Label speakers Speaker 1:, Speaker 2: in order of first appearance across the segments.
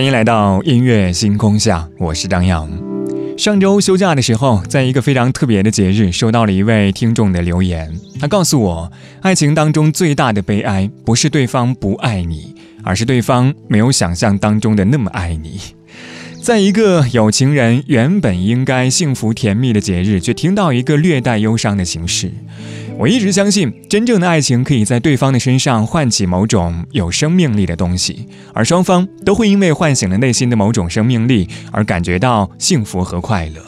Speaker 1: 欢迎来到音乐星空下，我是张扬。上周休假的时候，在一个非常特别的节日，收到了一位听众的留言。他告诉我，爱情当中最大的悲哀，不是对方不爱你，而是对方没有想象当中的那么爱你。在一个有情人原本应该幸福甜蜜的节日，却听到一个略带忧伤的形式。我一直相信，真正的爱情可以在对方的身上唤起某种有生命力的东西，而双方都会因为唤醒了内心的某种生命力而感觉到幸福和快乐。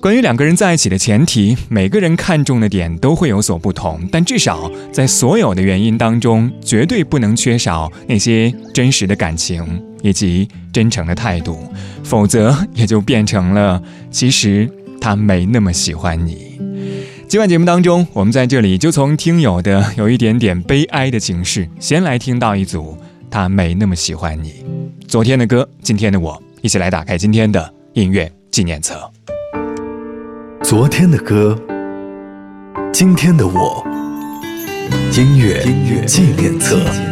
Speaker 1: 关于两个人在一起的前提，每个人看重的点都会有所不同，但至少在所有的原因当中，绝对不能缺少那些真实的感情以及真诚的态度，否则也就变成了其实他没那么喜欢你。今晚节目当中，我们在这里就从听友的有一点点悲哀的情绪，先来听到一组他没那么喜欢你。昨天的歌，今天的我，一起来打开今天的音乐纪念册。
Speaker 2: 昨天的歌，今天的我，音乐纪念册。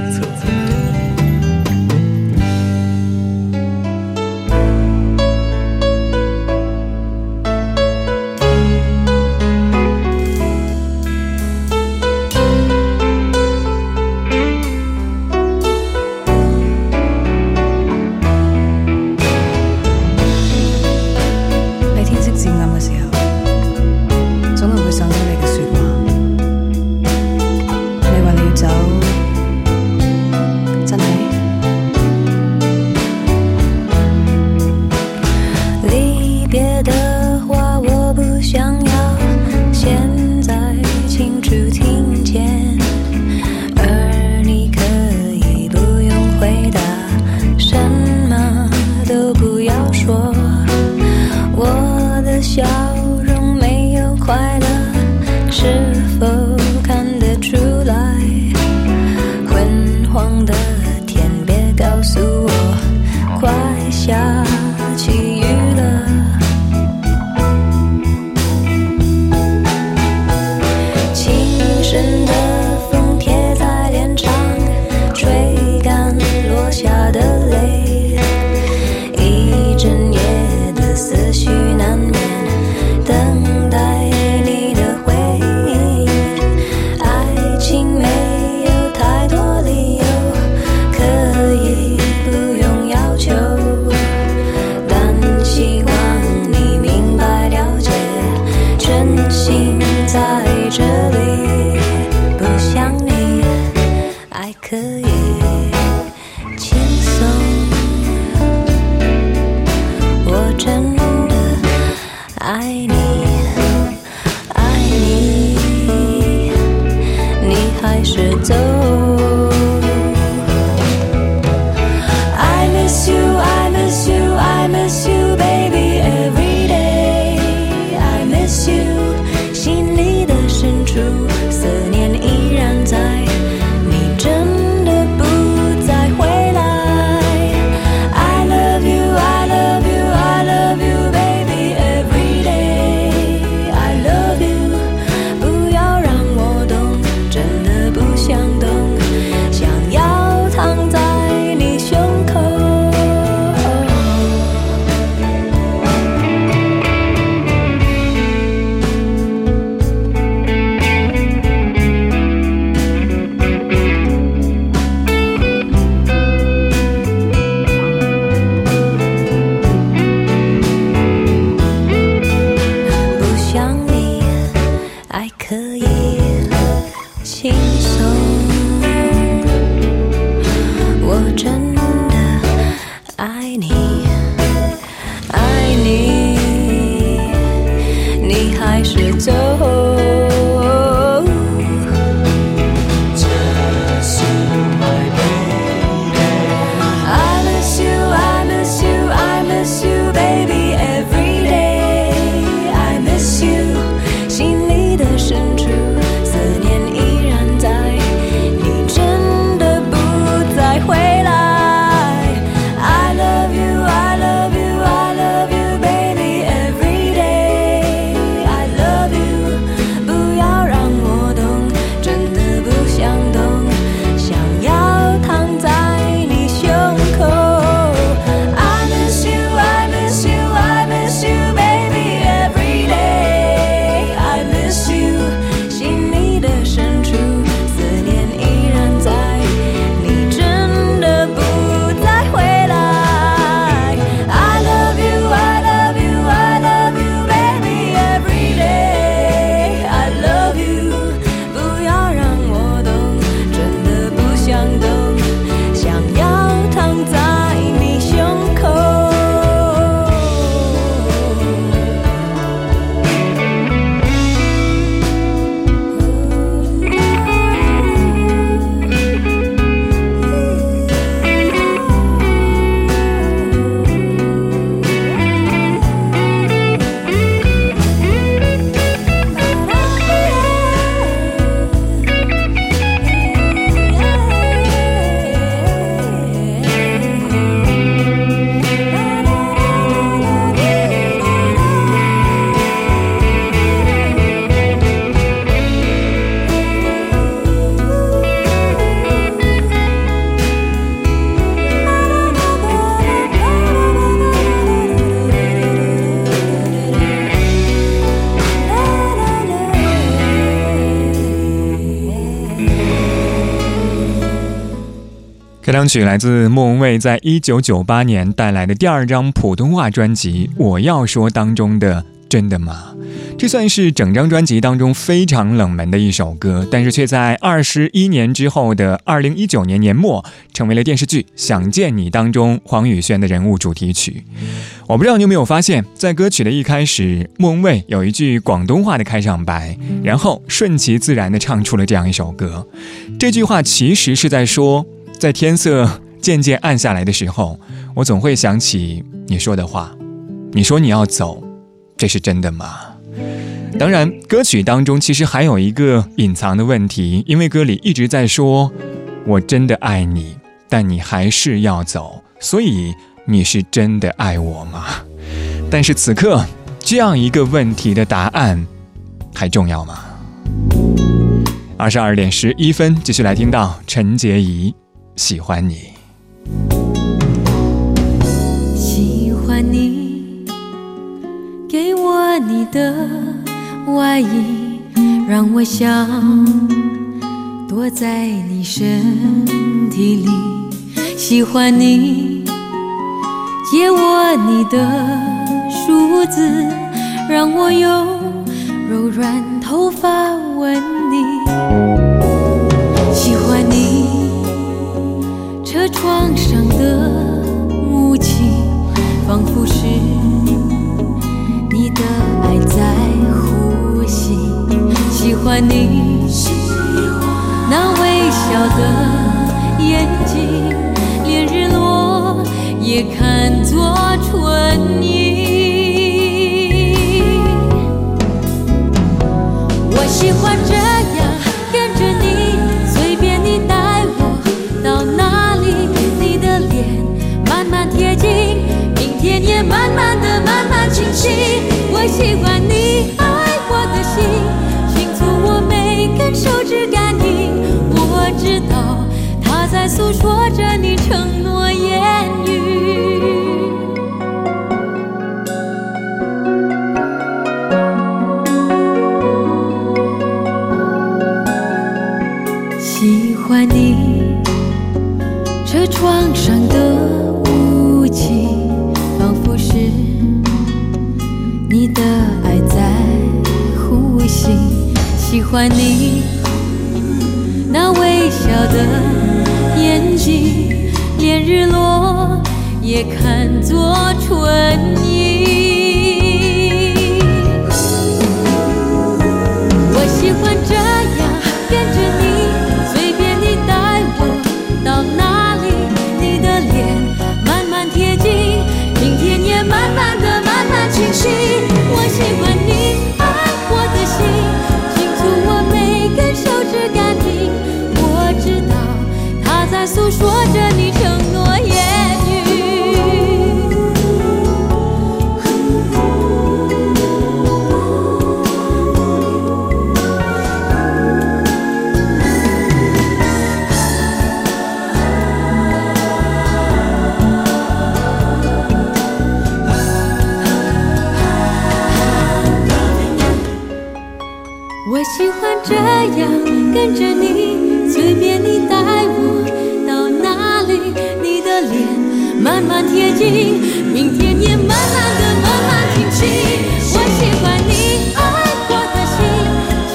Speaker 1: 开场曲来自莫文蔚在一九九八年带来的第二张普通话专辑《我要说》当中的《真的吗》。这算是整张专辑当中非常冷门的一首歌，但是却在二十一年之后的二零一九年年末，成为了电视剧《想见你》当中黄宇轩的人物主题曲。我不知道你有没有发现，在歌曲的一开始，莫文蔚有一句广东话的开场白，然后顺其自然地唱出了这样一首歌。这句话其实是在说。在天色渐渐暗下来的时候，我总会想起你说的话。你说你要走，这是真的吗？当然，歌曲当中其实还有一个隐藏的问题，因为歌里一直在说“我真的爱你”，但你还是要走，所以你是真的爱我吗？但是此刻这样一个问题的答案还重要吗？二十二点十一分，继续来听到陈洁仪。喜欢你，
Speaker 3: 喜欢你，给我你的外衣，让我想躲在你身体里。喜欢你，借我你的梳子，让我用柔软头发吻你。慢慢贴近，明天也慢慢的慢慢清晰。我喜欢你爱我的心，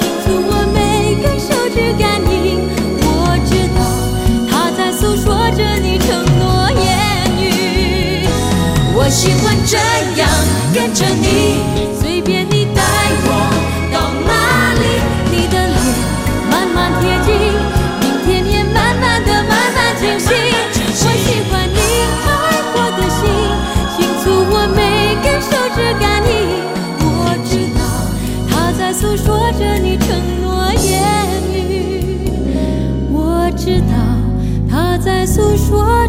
Speaker 3: 清楚我每根手指感应。我知道他在诉说着你承诺言语。我喜欢这诉说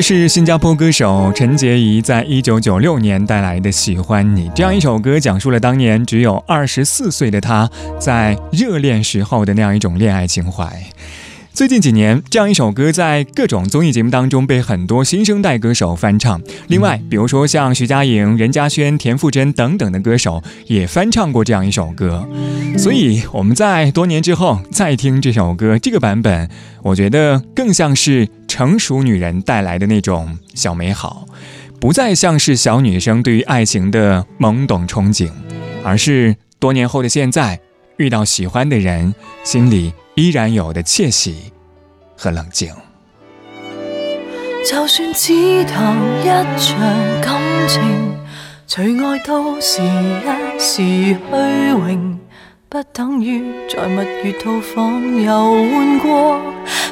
Speaker 1: 这是新加坡歌手陈洁仪在一九九六年带来的《喜欢你》这样一首歌，讲述了当年只有二十四岁的她在热恋时候的那样一种恋爱情怀。最近几年，这样一首歌在各种综艺节目当中被很多新生代歌手翻唱。另外，比如说像徐佳莹、任嘉萱、田馥甄等等的歌手也翻唱过这样一首歌。所以我们在多年之后再听这首歌，这个版本，我觉得更像是成熟女人带来的那种小美好，不再像是小女生对于爱情的懵懂憧憬，而是多年后的现在遇到喜欢的人，心里。依然有的窃喜和冷静。
Speaker 4: 就算只谈一场感情，除爱都是一时虚荣，不等于在蜜月套房游玩过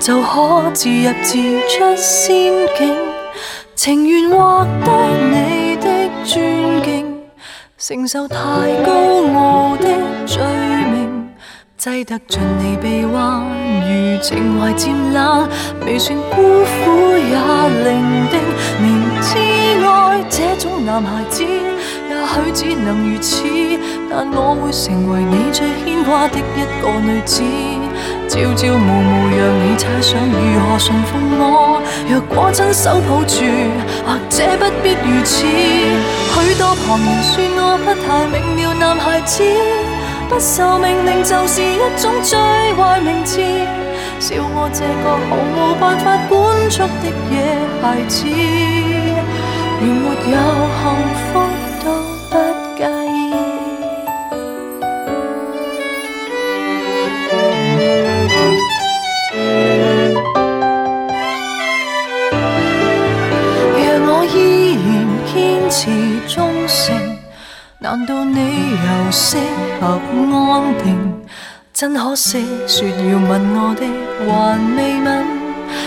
Speaker 4: 就可自入自出仙境。情愿获得你的尊敬，承受太高傲的罪名。挤得进你臂弯，如情怀渐冷，未算孤苦也伶仃。明知爱这种男孩子，也许只能如此，但我会成为你最牵挂的一个女子。朝朝暮暮让你猜想如何驯服我，若果亲手抱住，或者不必如此。许多旁人说我不太明了，男孩子。不受命令就是一种最坏名字，笑我这个毫无办法管束的野孩子，连没有幸福是忠诚。难道你又适合安定？真可惜，说要吻我的还未吻，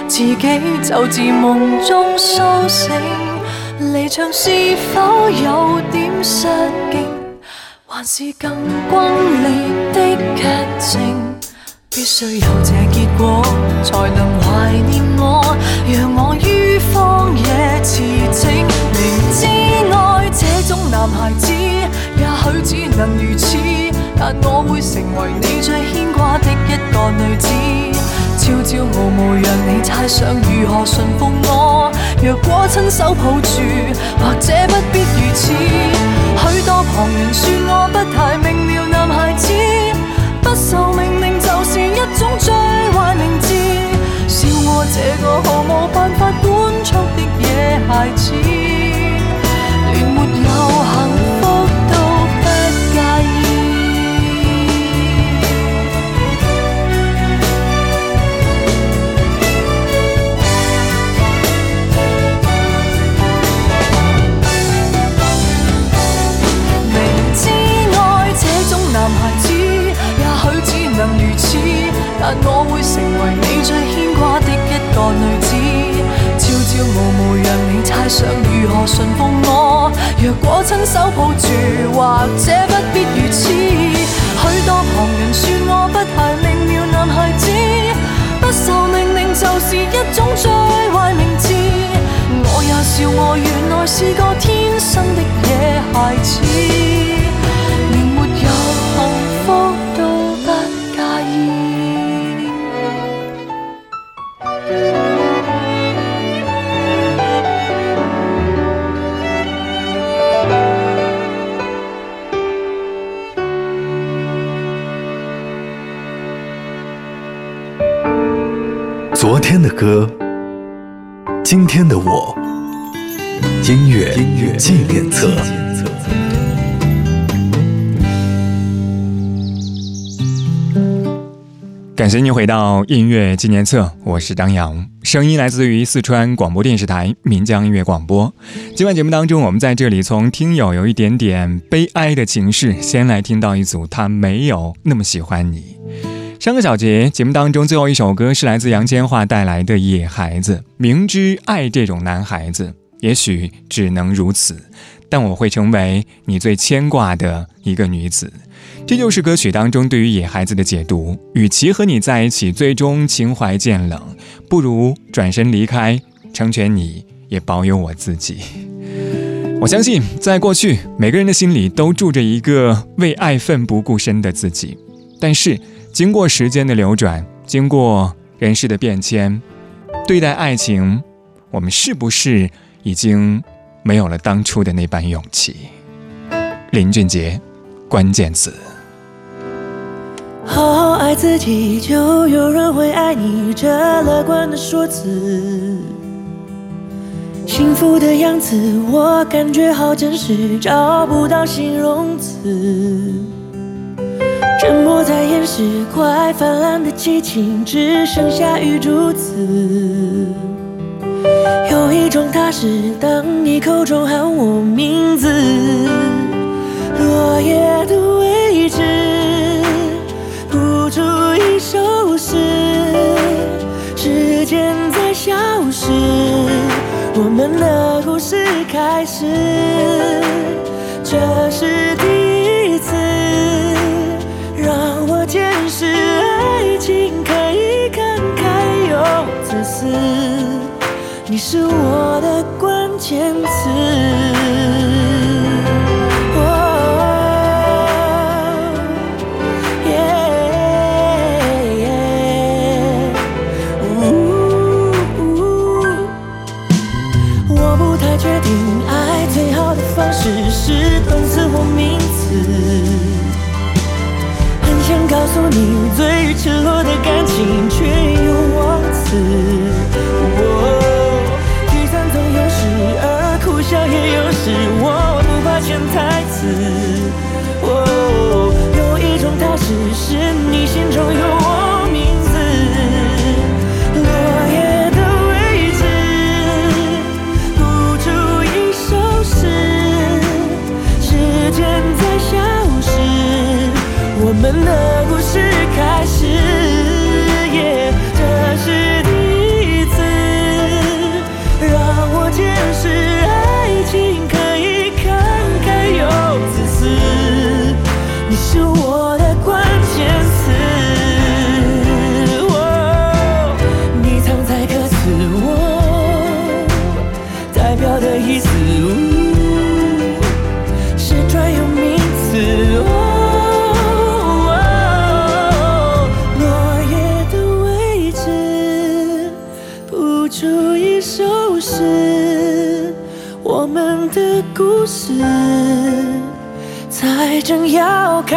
Speaker 4: 自己就自梦中苏醒。离场是否有点失敬？还是更轰烈的剧情？必须有这结果，才能怀念我，让我于荒野驰骋。明知爱这种男孩子。也许只能如此，但我会成为你最牵挂的一个女子。朝朝暮暮让你猜想如何驯服我，若果亲手抱住，或者不必如此。许多旁人说我不太明了，男孩子这个毫无办法管束的野孩子连没有幸福。都不介意明知爱这种男孩子也许只能如此但我会成为你最牵挂。个女子，朝朝暮暮让你猜想如何驯服我。若果亲手抱住，或者不必如此。许多旁人说我不太明了，男孩子不受命令就是一种最坏名字。我也笑我原来是个天生的野孩子。
Speaker 2: 歌，今天的我，音乐纪念册。
Speaker 1: 感谢您回到音乐纪念册，我是张扬，声音来自于四川广播电视台岷江音乐广播。今晚节目当中，我们在这里从听友有一点点悲哀的情绪，先来听到一组他没有那么喜欢你。上个小节节目当中最后一首歌是来自杨千嬅带来的《野孩子》，明知爱这种男孩子，也许只能如此，但我会成为你最牵挂的一个女子。这就是歌曲当中对于野孩子的解读。与其和你在一起，最终情怀渐冷，不如转身离开，成全你也保有我自己。我相信，在过去，每个人的心里都住着一个为爱奋不顾身的自己。但是，经过时间的流转，经过人世的变迁，对待爱情，我们是不是已经没有了当初的那般勇气？林俊杰，关键词。
Speaker 5: 好好爱自己，就有人会爱你。这乐观的说辞。幸福的样子，我感觉好真实，找不到形容词。沉默在掩饰快泛滥的激情，只剩下雨珠子。有一种踏实，当你口中喊我名字，落叶的位置，谱出一首诗，时间在消失。我们的故事开始，这是第我见识爱情可以慷慨又自私。你是我的关键词。我不太确定爱最好的方式是告诉你最赤裸的感情，却又忘词。哦，聚散总有时，而哭笑也有时，我不怕潜台词。哦，有一种踏实，是你心中有我名字。落叶的位置，谱出一首诗，时间在消失，我们的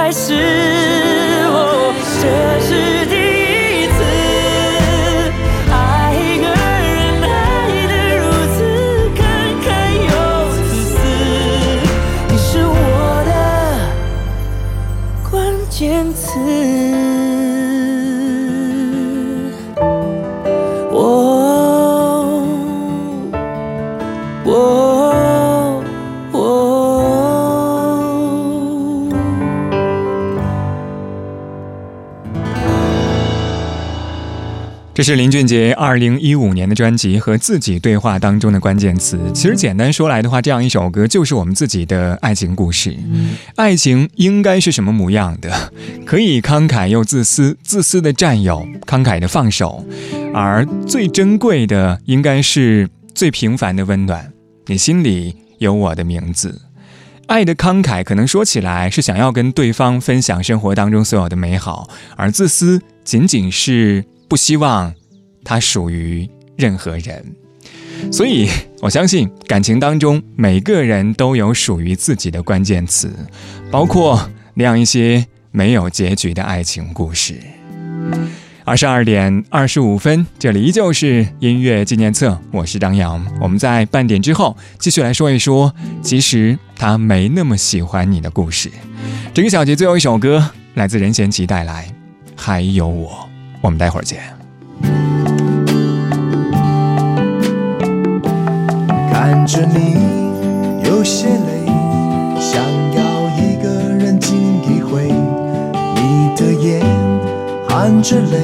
Speaker 5: 还是这是
Speaker 1: 林俊杰二零一五年的专辑和自己对话当中的关键词。其实简单说来的话，这样一首歌就是我们自己的爱情故事。爱情应该是什么模样的？可以慷慨又自私，自私的占有，慷慨的放手，而最珍贵的应该是最平凡的温暖。你心里有我的名字。爱的慷慨可能说起来是想要跟对方分享生活当中所有的美好，而自私仅仅是不希望它属于任何人。所以，我相信感情当中每个人都有属于自己的关键词，包括那样一些没有结局的爱情故事。二十二点二十五分，这里依旧是音乐纪念册，我是张扬。我们在半点之后继续来说一说，其实他没那么喜欢你的故事。这个小节最后一首歌来自任贤齐带来《还有我》，我们待会儿见。
Speaker 6: 看着你有些累，想要一个人静一回。你的眼含着泪，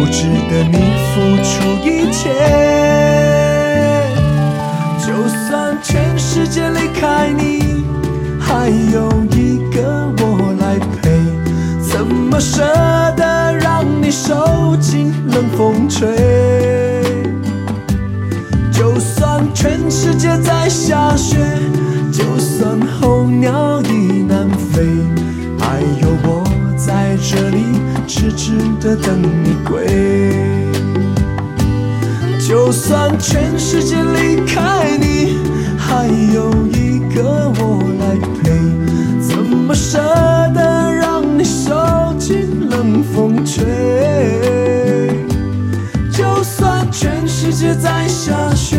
Speaker 6: 不值得你付出一切。就算全世界离开你，还有一个我来陪，怎么舍得让你受尽冷风吹？就算全世界在下雪，就算候鸟已南飞，痴痴的等你归。就算全世界离开你，还有一个我来陪，怎么舍得让你受尽冷风吹？就算全世界在下雪，